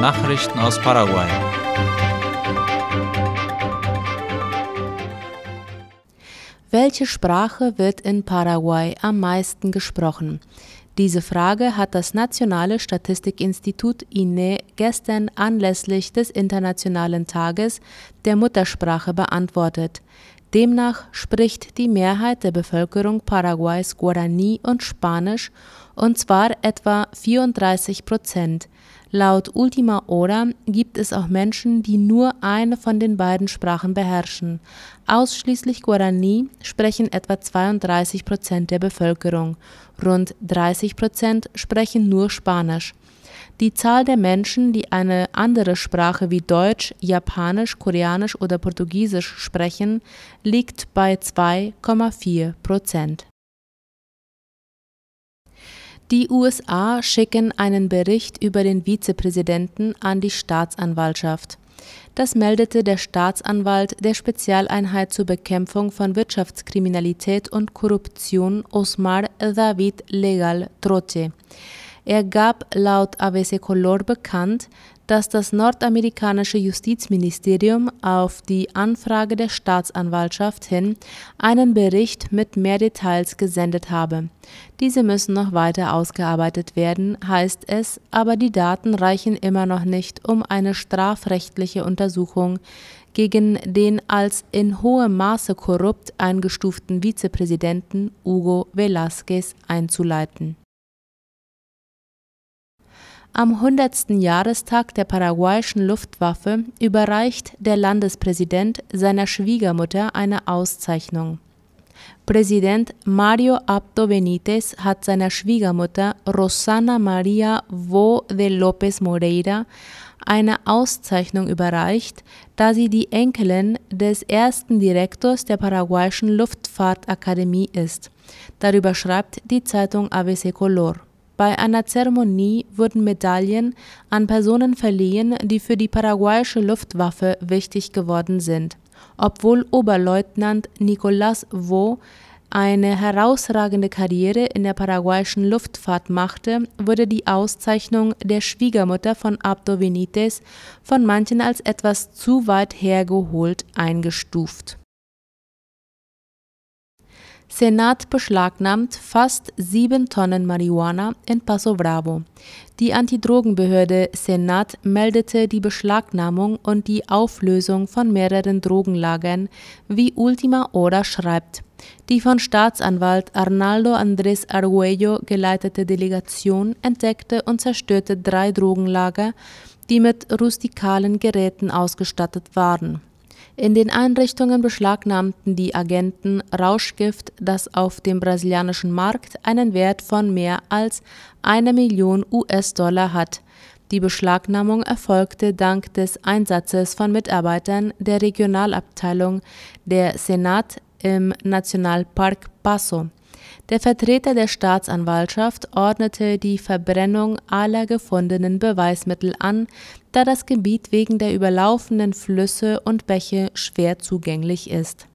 Nachrichten aus Paraguay. Welche Sprache wird in Paraguay am meisten gesprochen? Diese Frage hat das Nationale Statistikinstitut INE gestern anlässlich des Internationalen Tages der Muttersprache beantwortet. Demnach spricht die Mehrheit der Bevölkerung Paraguays Guarani und Spanisch, und zwar etwa 34 Prozent. Laut Ultima Hora gibt es auch Menschen, die nur eine von den beiden Sprachen beherrschen. Ausschließlich Guarani sprechen etwa 32 Prozent der Bevölkerung, rund 30 Prozent sprechen nur Spanisch. Die Zahl der Menschen, die eine andere Sprache wie Deutsch, Japanisch, Koreanisch oder Portugiesisch sprechen, liegt bei 2,4 Prozent. Die USA schicken einen Bericht über den Vizepräsidenten an die Staatsanwaltschaft. Das meldete der Staatsanwalt der Spezialeinheit zur Bekämpfung von Wirtschaftskriminalität und Korruption Osmar David Legal Troche. Er gab laut ABC Color bekannt, dass das nordamerikanische Justizministerium auf die Anfrage der Staatsanwaltschaft hin einen Bericht mit mehr Details gesendet habe. Diese müssen noch weiter ausgearbeitet werden, heißt es, aber die Daten reichen immer noch nicht, um eine strafrechtliche Untersuchung gegen den als in hohem Maße korrupt eingestuften Vizepräsidenten Hugo Velázquez einzuleiten am 100. Jahrestag der paraguayischen Luftwaffe überreicht der Landespräsident seiner Schwiegermutter eine Auszeichnung. Präsident Mario Abdo Benitez hat seiner Schwiegermutter Rosana Maria Vo de López Moreira eine Auszeichnung überreicht, da sie die Enkelin des ersten Direktors der paraguayischen Luftfahrtakademie ist. Darüber schreibt die Zeitung ABC Color. Bei einer Zeremonie wurden Medaillen an Personen verliehen, die für die paraguayische Luftwaffe wichtig geworden sind. Obwohl Oberleutnant Nicolas Vaux eine herausragende Karriere in der paraguayischen Luftfahrt machte, wurde die Auszeichnung der Schwiegermutter von Abdo Benitez von manchen als etwas zu weit hergeholt eingestuft Senat beschlagnahmt fast sieben Tonnen Marihuana in Paso Bravo. Die Antidrogenbehörde Senat meldete die Beschlagnahmung und die Auflösung von mehreren Drogenlagern, wie Ultima Hora schreibt. Die von Staatsanwalt Arnaldo Andrés Arguello geleitete Delegation entdeckte und zerstörte drei Drogenlager, die mit rustikalen Geräten ausgestattet waren in den Einrichtungen beschlagnahmten die Agenten Rauschgift, das auf dem brasilianischen Markt einen Wert von mehr als eine Million US-Dollar hat. Die Beschlagnahmung erfolgte dank des Einsatzes von Mitarbeitern der Regionalabteilung der Senat im Nationalpark Paso der Vertreter der Staatsanwaltschaft ordnete die Verbrennung aller gefundenen Beweismittel an, da das Gebiet wegen der überlaufenden Flüsse und Bäche schwer zugänglich ist.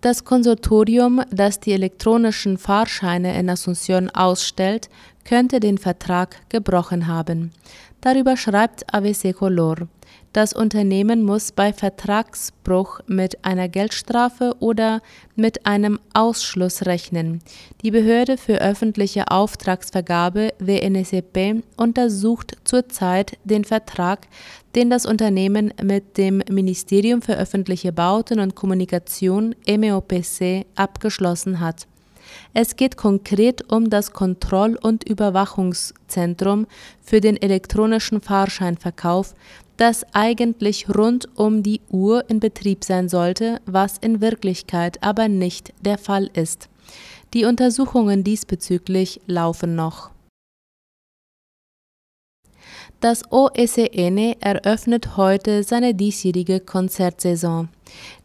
Das Konsortium, das die elektronischen Fahrscheine in Asunción ausstellt, könnte den Vertrag gebrochen haben. Darüber schreibt ABC Color. Das Unternehmen muss bei Vertragsbruch mit einer Geldstrafe oder mit einem Ausschluss rechnen. Die Behörde für öffentliche Auftragsvergabe WNSCP untersucht zurzeit den Vertrag, den das Unternehmen mit dem Ministerium für öffentliche Bauten und Kommunikation MEOPC abgeschlossen hat. Es geht konkret um das Kontroll- und Überwachungszentrum für den elektronischen Fahrscheinverkauf, das eigentlich rund um die Uhr in Betrieb sein sollte, was in Wirklichkeit aber nicht der Fall ist. Die Untersuchungen diesbezüglich laufen noch. Das OSN eröffnet heute seine diesjährige Konzertsaison.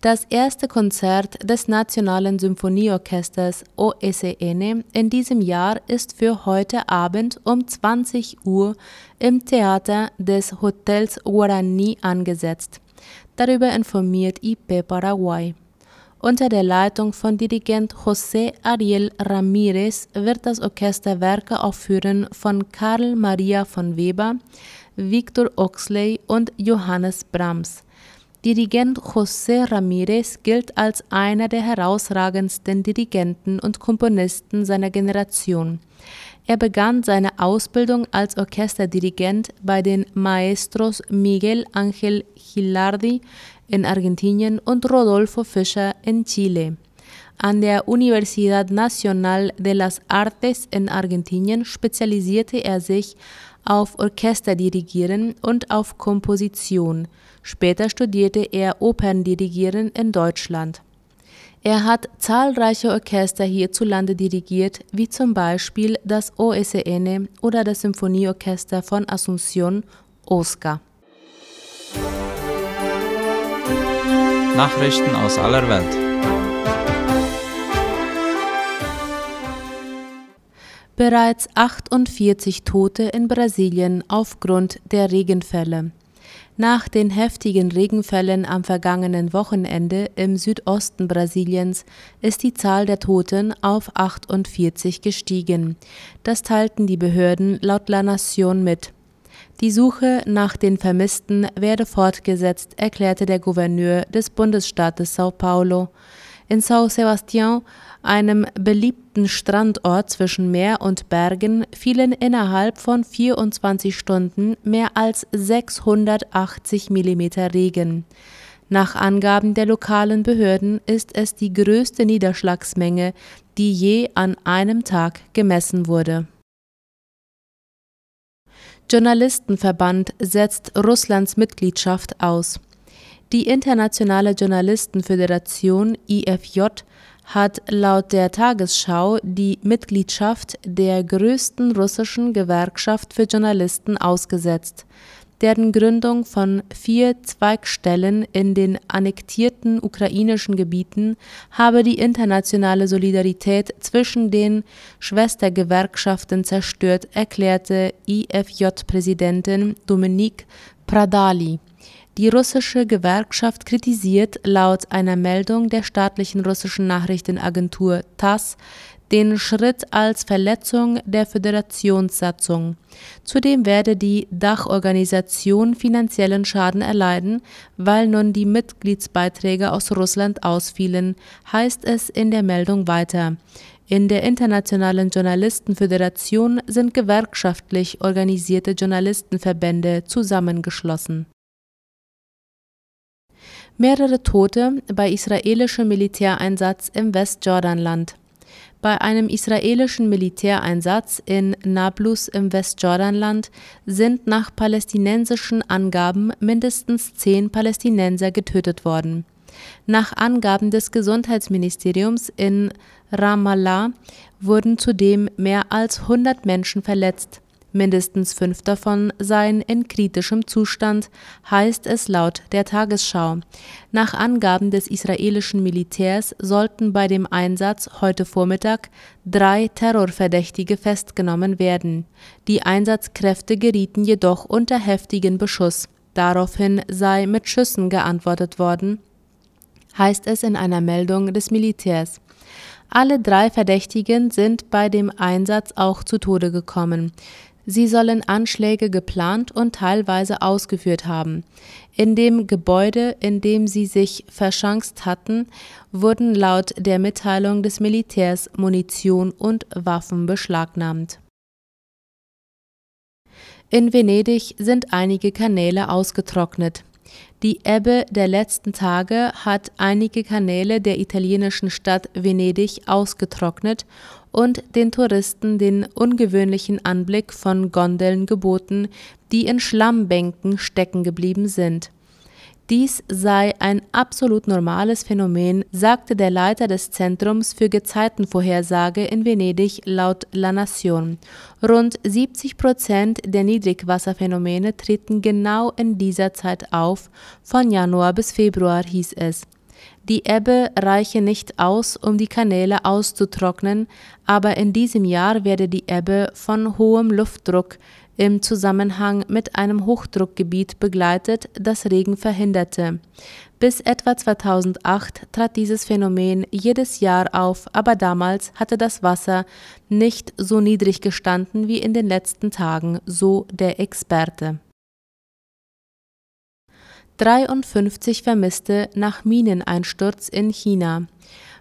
Das erste Konzert des Nationalen Symphonieorchesters OSN in diesem Jahr ist für heute Abend um 20 Uhr im Theater des Hotels Guarani angesetzt. Darüber informiert IP Paraguay. Unter der Leitung von Dirigent José Ariel Ramírez wird das Orchester Werke aufführen von Karl Maria von Weber, Victor Oxley und Johannes Brahms. Dirigent José Ramírez gilt als einer der herausragendsten Dirigenten und Komponisten seiner Generation. Er begann seine Ausbildung als Orchesterdirigent bei den Maestros Miguel Ángel Gilardi in Argentinien und Rodolfo Fischer in Chile. An der Universidad Nacional de las Artes in Argentinien spezialisierte er sich auf Orchesterdirigieren und auf Komposition. Später studierte er Operndirigieren in Deutschland. Er hat zahlreiche Orchester hierzulande dirigiert, wie zum Beispiel das OSN oder das Symphonieorchester von Asunción, OSCA. Nachrichten aus aller Welt. Bereits 48 Tote in Brasilien aufgrund der Regenfälle. Nach den heftigen Regenfällen am vergangenen Wochenende im Südosten Brasiliens ist die Zahl der Toten auf 48 gestiegen. Das teilten die Behörden laut La Nation mit. Die Suche nach den Vermissten werde fortgesetzt, erklärte der Gouverneur des Bundesstaates Sao Paulo. In São Sebastião, einem beliebten Strandort zwischen Meer und Bergen, fielen innerhalb von 24 Stunden mehr als 680 mm Regen. Nach Angaben der lokalen Behörden ist es die größte Niederschlagsmenge, die je an einem Tag gemessen wurde. Journalistenverband setzt Russlands Mitgliedschaft aus. Die Internationale Journalistenföderation IFJ hat laut der Tagesschau die Mitgliedschaft der größten russischen Gewerkschaft für Journalisten ausgesetzt. Deren Gründung von vier Zweigstellen in den annektierten ukrainischen Gebieten habe die internationale Solidarität zwischen den Schwestergewerkschaften zerstört, erklärte IFJ-Präsidentin Dominique Pradali. Die russische Gewerkschaft kritisiert laut einer Meldung der staatlichen russischen Nachrichtenagentur TASS den Schritt als Verletzung der Föderationssatzung. Zudem werde die Dachorganisation finanziellen Schaden erleiden, weil nun die Mitgliedsbeiträge aus Russland ausfielen, heißt es in der Meldung weiter. In der Internationalen Journalistenföderation sind gewerkschaftlich organisierte Journalistenverbände zusammengeschlossen mehrere Tote bei israelischem Militäreinsatz im Westjordanland. Bei einem israelischen Militäreinsatz in Nablus im Westjordanland sind nach palästinensischen Angaben mindestens zehn Palästinenser getötet worden. Nach Angaben des Gesundheitsministeriums in Ramallah wurden zudem mehr als 100 Menschen verletzt. Mindestens fünf davon seien in kritischem Zustand, heißt es laut der Tagesschau. Nach Angaben des israelischen Militärs sollten bei dem Einsatz heute Vormittag drei Terrorverdächtige festgenommen werden. Die Einsatzkräfte gerieten jedoch unter heftigen Beschuss. Daraufhin sei mit Schüssen geantwortet worden, heißt es in einer Meldung des Militärs. Alle drei Verdächtigen sind bei dem Einsatz auch zu Tode gekommen. Sie sollen Anschläge geplant und teilweise ausgeführt haben. In dem Gebäude, in dem sie sich verschanzt hatten, wurden laut der Mitteilung des Militärs Munition und Waffen beschlagnahmt. In Venedig sind einige Kanäle ausgetrocknet. Die Ebbe der letzten Tage hat einige Kanäle der italienischen Stadt Venedig ausgetrocknet und den Touristen den ungewöhnlichen Anblick von Gondeln geboten, die in Schlammbänken stecken geblieben sind. Dies sei ein absolut normales Phänomen, sagte der Leiter des Zentrums für Gezeitenvorhersage in Venedig laut La Nation. Rund 70 Prozent der Niedrigwasserphänomene treten genau in dieser Zeit auf, von Januar bis Februar hieß es. Die Ebbe reiche nicht aus, um die Kanäle auszutrocknen, aber in diesem Jahr werde die Ebbe von hohem Luftdruck im Zusammenhang mit einem Hochdruckgebiet begleitet, das Regen verhinderte. Bis etwa 2008 trat dieses Phänomen jedes Jahr auf, aber damals hatte das Wasser nicht so niedrig gestanden wie in den letzten Tagen, so der Experte. 53 Vermisste nach Mineneinsturz in China.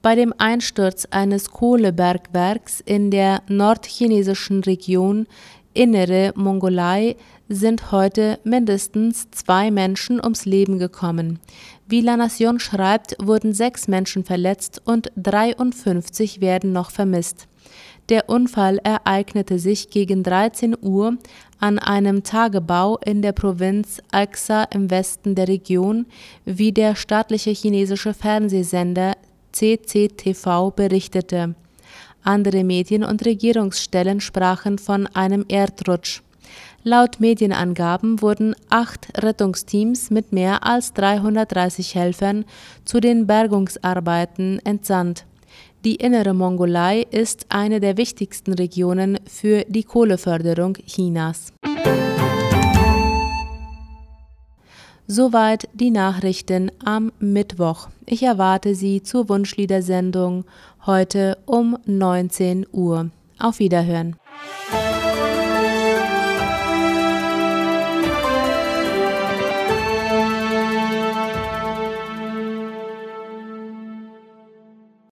Bei dem Einsturz eines Kohlebergwerks in der nordchinesischen Region Innere Mongolei sind heute mindestens zwei Menschen ums Leben gekommen. Wie La Nation schreibt, wurden sechs Menschen verletzt und 53 werden noch vermisst. Der Unfall ereignete sich gegen 13 Uhr an einem Tagebau in der Provinz Aksa im Westen der Region, wie der staatliche chinesische Fernsehsender CCTV berichtete. Andere Medien und Regierungsstellen sprachen von einem Erdrutsch. Laut Medienangaben wurden acht Rettungsteams mit mehr als 330 Helfern zu den Bergungsarbeiten entsandt. Die innere Mongolei ist eine der wichtigsten Regionen für die Kohleförderung Chinas. Soweit die Nachrichten am Mittwoch. Ich erwarte Sie zur Wunschliedersendung heute um 19 Uhr. Auf Wiederhören.